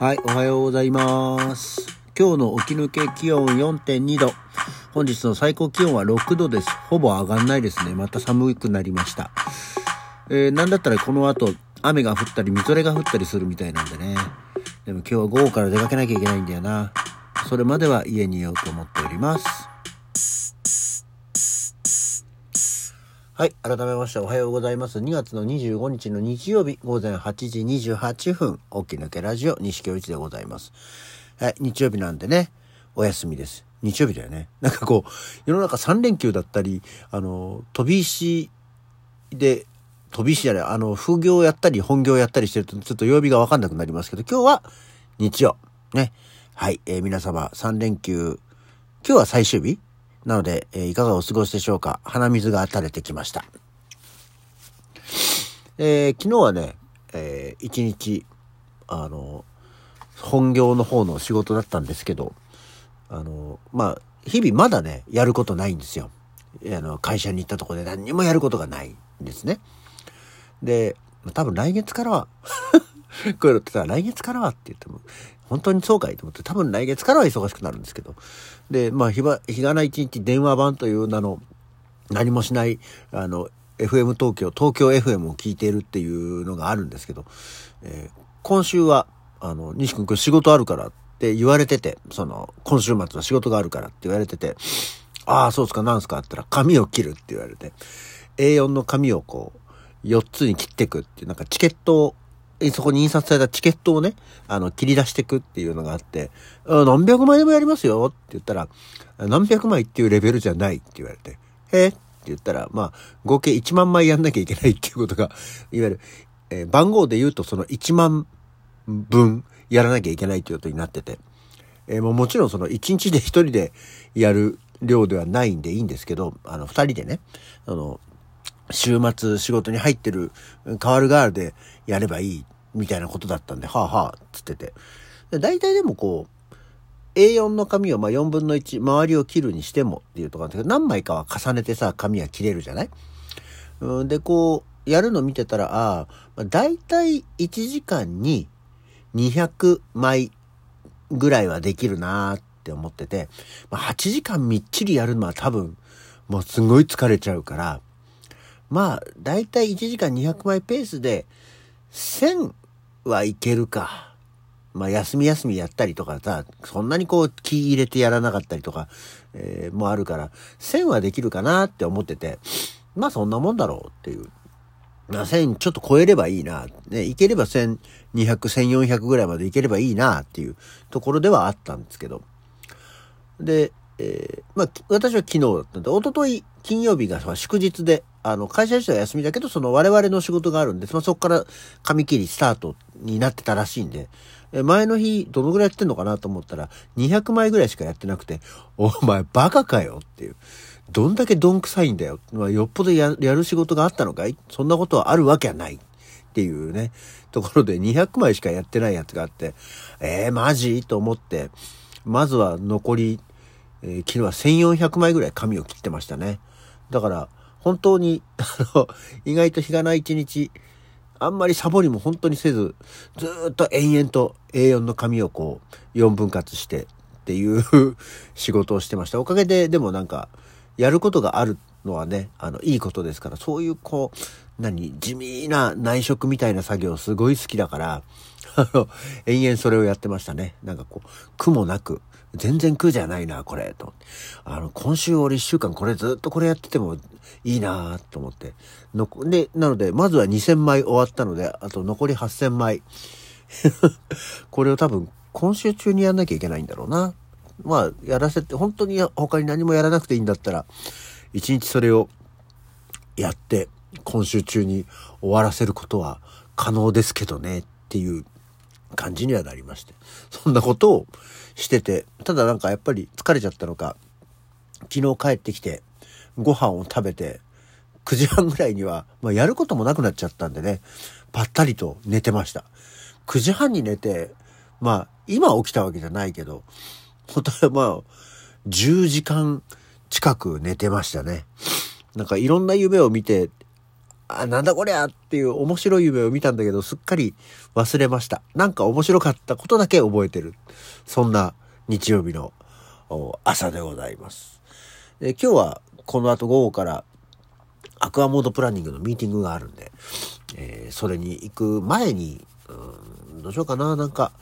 はい、おはようございます。今日の起き抜け気温4.2度。本日の最高気温は6度です。ほぼ上がんないですね。また寒くなりました。えー、なんだったらこの後、雨が降ったり、みぞれが降ったりするみたいなんでね。でも今日は午後から出かけなきゃいけないんだよな。それまでは家にいようと思っております。はい。改めましておはようございます。2月の25日の日曜日午前8時28分、起き抜けラジオ西京一でございます。はい。日曜日なんでね、お休みです。日曜日だよね。なんかこう、世の中3連休だったり、あの、飛び石で、飛び石じゃない、あの、副業やったり本業やったりしてるとちょっと曜日がわかんなくなりますけど、今日は日曜。ね。はい。えー、皆様3連休、今日は最終日なので、えー、いかがお過ごしでしょうか？鼻水が垂れてきました。えー、昨日はね、えー、一日、あの、本業の方の仕事だったんですけど、あの、まあ、日々まだね、やることないんですよ。あの、会社に行ったとこで何にもやることがないんですね。で、多分来月からは こういうのってさ、来月からはって言っても、本当にそうかいと思って、多分来月からは忙しくなるんですけど。で、まあ、日が、日がな一日電話番という名の、何もしない、あの、FM 東京、東京 FM を聞いているっていうのがあるんですけど、えー、今週は、あの、西君今日仕事あるからって言われてて、その、今週末は仕事があるからって言われてて、ああ、そうですか、なんすかって言ったら、紙を切るって言われて、A4 の紙をこう、4つに切っていくっていう、なんかチケットをそこに印刷されたチケットをね、あの、切り出していくっていうのがあって、何百枚でもやりますよって言ったら、何百枚っていうレベルじゃないって言われて、えって言ったら、まあ、合計1万枚やんなきゃいけないっていうことが、いわゆる、えー、番号で言うとその1万分やらなきゃいけないっていうことになってて、えー、もうもちろんその1日で1人でやる量ではないんでいいんですけど、あの、2人でね、あの、週末仕事に入ってる代わる代わるでやればいいみたいなことだったんで、はあはあ、つってて。で大体でもこう、A4 の紙をまあ4分の1、周りを切るにしてもっていうとこなんだけど、何枚かは重ねてさ、紙は切れるじゃない？うん、で、こう、やるの見てたら、ああ、まあ、大体1時間に200枚ぐらいはできるなーって思ってて、まあ、8時間みっちりやるのは多分、もうすごい疲れちゃうから、まあ、だいたい1時間200枚ペースで、1000はいけるか。まあ、休み休みやったりとかさ、そんなにこう気入れてやらなかったりとか、えー、もあるから、1000はできるかなって思ってて、まあそんなもんだろうっていう。まあ1000ちょっと超えればいいな。ね、いければ1200、1400ぐらいまでいければいいなっていうところではあったんですけど。で、えー、まあ私は昨日だったんで、おととい金曜日が祝日で、あの、会社自体は休みだけど、その我々の仕事があるんで、まそこから紙切りスタートになってたらしいんで、前の日、どのぐらいやってんのかなと思ったら、200枚ぐらいしかやってなくて、お前バカかよっていう。どんだけどんくさいんだよ。まあ、よっぽどやる仕事があったのかい？そんなことはあるわけはない。っていうね、ところで200枚しかやってないやつがあって、えー、マジ？と思って、まずは残り、えー、昨日は1400枚ぐらい紙を切ってましたね。だから、本当に、あの、意外と日がない一日、あんまりサボりも本当にせず、ずっと延々と A4 の紙をこう、4分割してっていう 仕事をしてました。おかげで、でもなんか、やることがあるのはね、あの、いいことですから、そういうこう、何、地味な内職みたいな作業すごい好きだから、あの、延々それをやってましたね。なんかこう、苦もなく、全然苦じゃないな、これ、と。あの、今週俺一週間これずっとこれやっててもいいなと思って。ので、なので、まずは2000枚終わったので、あと残り8000枚。これを多分、今週中にやんなきゃいけないんだろうな。まあ、やらせて、本当に他に何もやらなくていいんだったら、一日それをやって、今週中に終わらせることは可能ですけどね、っていう感じにはなりまして。そんなことをしてて、ただなんかやっぱり疲れちゃったのか、昨日帰ってきて、ご飯を食べて、9時半ぐらいには、まあ、やることもなくなっちゃったんでね、ぱったりと寝てました。9時半に寝て、まあ、今起きたわけじゃないけど、本当はまあ、10時間近く寝てましたね。なんかいろんな夢を見て、あ、なんだこりゃっていう面白い夢を見たんだけど、すっかり忘れました。なんか面白かったことだけ覚えてる。そんな日曜日の朝でございます。で今日はこの後午後からアクアモードプランニングのミーティングがあるんで、えー、それに行く前に、うん、どうしようかな、なんか、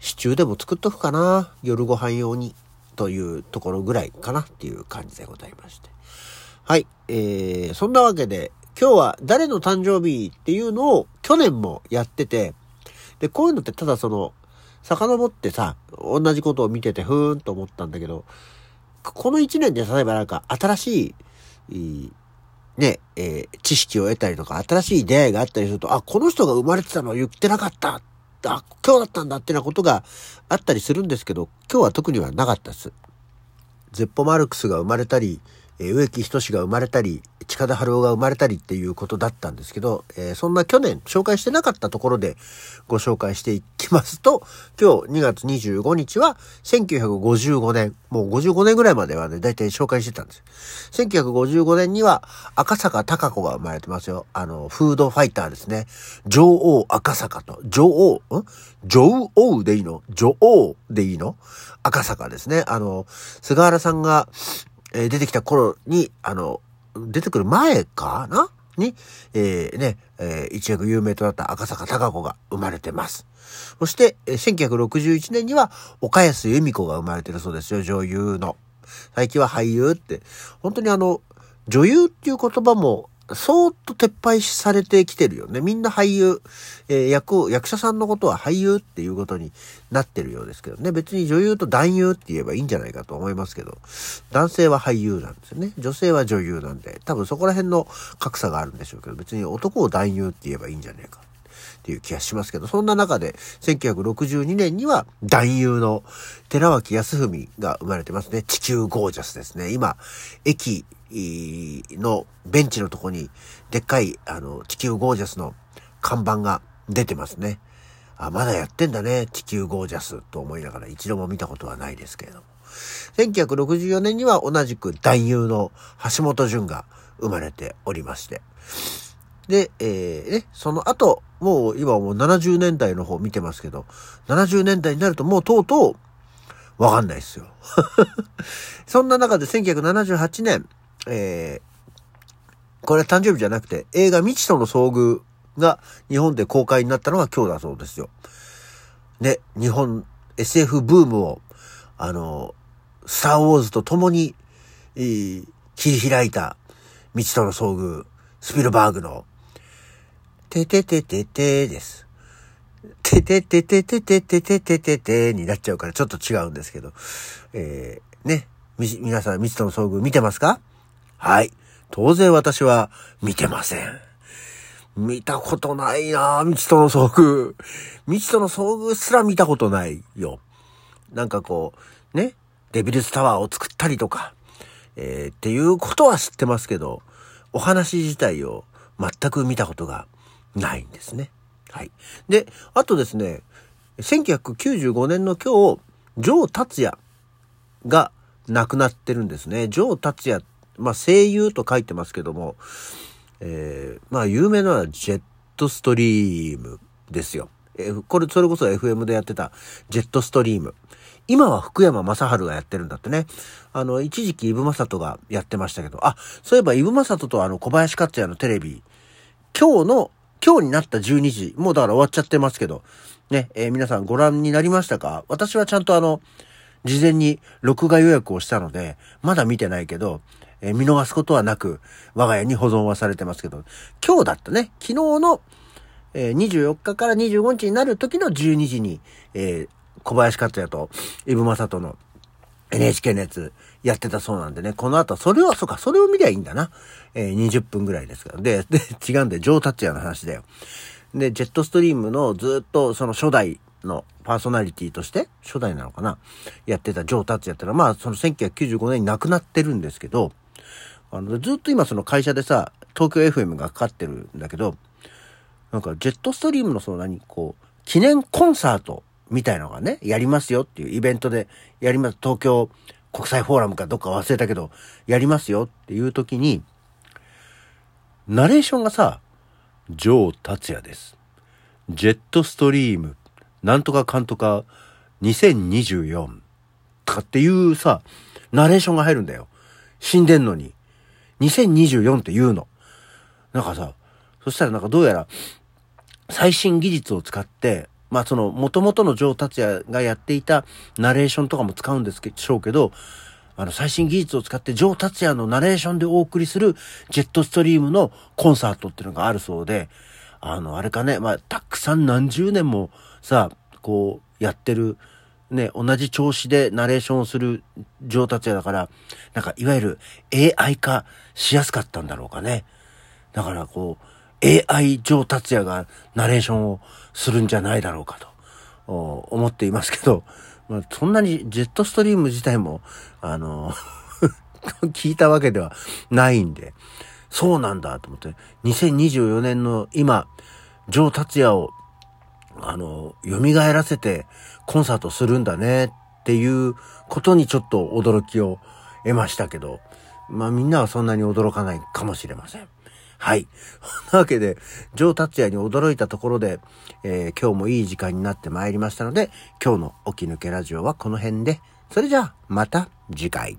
シチューでも作っとくかな、夜ご飯用に、というところぐらいかなっていう感じでございまして。はい、えー、そんなわけで、今日は誰の誕生日っていうのを去年もやってて、で、こういうのってただその、遡ってさ、同じことを見ててふーんと思ったんだけど、この一年で例えばなんか新しい、ね、えー、知識を得たりとか、新しい出会いがあったりすると、あ、この人が生まれてたのを言ってなかった。あ、今日だったんだってなことがあったりするんですけど、今日は特にはなかったです。ゼッポ・マルクスが生まれたり、え植木仁が生まれたり、近田春夫が生まれたりっていうことだったんですけど、え、そんな去年紹介してなかったところでご紹介していきますと、今日2月25日は1955年、もう55年ぐらいまではね、だいたい紹介してたんです。1955年には赤坂隆子が生まれてますよ。あの、フードファイターですね。女王赤坂と、女王、ん？女王でいいの？女王でいいの？赤坂ですね。あの、菅原さんが、えー、出てきた頃に、あの、出てくる前かな？に、えー、ね、えー、一躍有名となった赤坂隆子が生まれてます。そして、えー、1961年には岡安由美子が生まれてるそうですよ、女優の。最近は俳優って。本当にあの、女優っていう言葉もそーっと撤廃されてきてるよね。みんな俳優、えー、役、役者さんのことは俳優っていうことになってるようですけどね。別に女優と男優って言えばいいんじゃないかと思いますけど、男性は俳優なんですよね。女性は女優なんで、多分そこら辺の格差があるんでしょうけど、別に男を男優って言えばいいんじゃないか。っていう気がしますけど、そんな中で、1962年には男優の寺脇康文が生まれてますね。地球ゴージャスですね。今、駅のベンチのとこに、でっかい、あの、地球ゴージャスの看板が出てますね。あ、まだやってんだね、地球ゴージャスと思いながら一度も見たことはないですけれども。1964年には同じく男優の橋本淳が生まれておりまして。で、えー、ね、その後、もう今もう70年代の方見てますけど、70年代になるともうとうとう、わかんないですよ。そんな中で1978年、えー、これは誕生日じゃなくて、映画未知との遭遇が日本で公開になったのが今日だそうですよ。で、日本 SF ブームを、あの、スターウォーズと共に、切り開いた未知との遭遇、スピルバーグの、てててててです。ててててててててててててになっちゃうからちょっと違うんですけど、えー、ね、み、皆さん未知との遭遇見てますか？はい。当然私は見てません。見たことないな未知との遭遇。未知との遭遇すら見たことないよ。なんかこう、ね、デビルスタワーを作ったりとか、えー、っていうことは知ってますけど、お話自体を全く見たことがないんですね。はい。で、あとですね、1995年の今日、ジョー達也が亡くなってるんですね。ジョー達也っまあ、声優と書いてますけども、えー、まあ、有名なのはジェットストリームですよ。え、これ、それこそ FM でやってたジェットストリーム。今は福山雅治がやってるんだってね。あの、一時期イブマサトがやってましたけど、あ、そういえばイブマサトとあの小林克也のテレビ、今日の、今日になった12時、もうだから終わっちゃってますけど、ね、えー、皆さんご覧になりましたか？私はちゃんとあの、事前に録画予約をしたので、まだ見てないけど、えー、見逃すことはなく、我が家に保存はされてますけど、今日だったね、昨日の、えー、24日から25日になる時の12時に、えー、小林克也とイブマサトの NHK のやつやってたそうなんでね、この後、それを、そうか、それを見りゃいいんだな。えー、20分ぐらいですから。で、で、違うんで、ジョー・タッチの話だよ。で、ジェットストリームのずっとその初代のパーソナリティとして、初代なのかなやってたジョー・タッチャーってのは、まあ、その1995年に亡くなってるんですけど、あの、ずっと今その会社でさ、東京 FM がかかってるんだけど、なんかジェットストリームのその何、こう、記念コンサートみたいのがね、やりますよっていうイベントでやります。東京国際フォーラムかどっか忘れたけど、やりますよっていう時に、ナレーションがさ、ジョー達也です。ジェットストリーム、なんとかかんとか2024とかっていうさ、ナレーションが入るんだよ。死んでんのに。2024って言うの。なんかさ、そしたらなんかどうやら最新技術を使って、まあその元々のジョー達也がやっていたナレーションとかも使うんですけしょうけど、あの最新技術を使ってジョー達也のナレーションでお送りするジェットストリームのコンサートっていうのがあるそうで、あの、あれかね、まあたくさん何十年もさ、こうやってる、ね、同じ調子でナレーションをするジョー達也だから、なんかいわゆる AI 化しやすかったんだろうかね。だからこう、AI 上達也がナレーションをするんじゃないだろうかと思っていますけど、まあ、そんなにジェットストリーム自体も、あの 聞いたわけではないんで、そうなんだと思って、2024年の今、上達也を、あの、蘇らせてコンサートするんだねっていうことにちょっと驚きを得ましたけど、まあみんなはそんなに驚かないかもしれません。はい。そ んなわけで、ジョー達也に驚いたところで、えー、今日もいい時間になってまいりましたので、今日の起き抜けラジオはこの辺で、それじゃあ、また次回。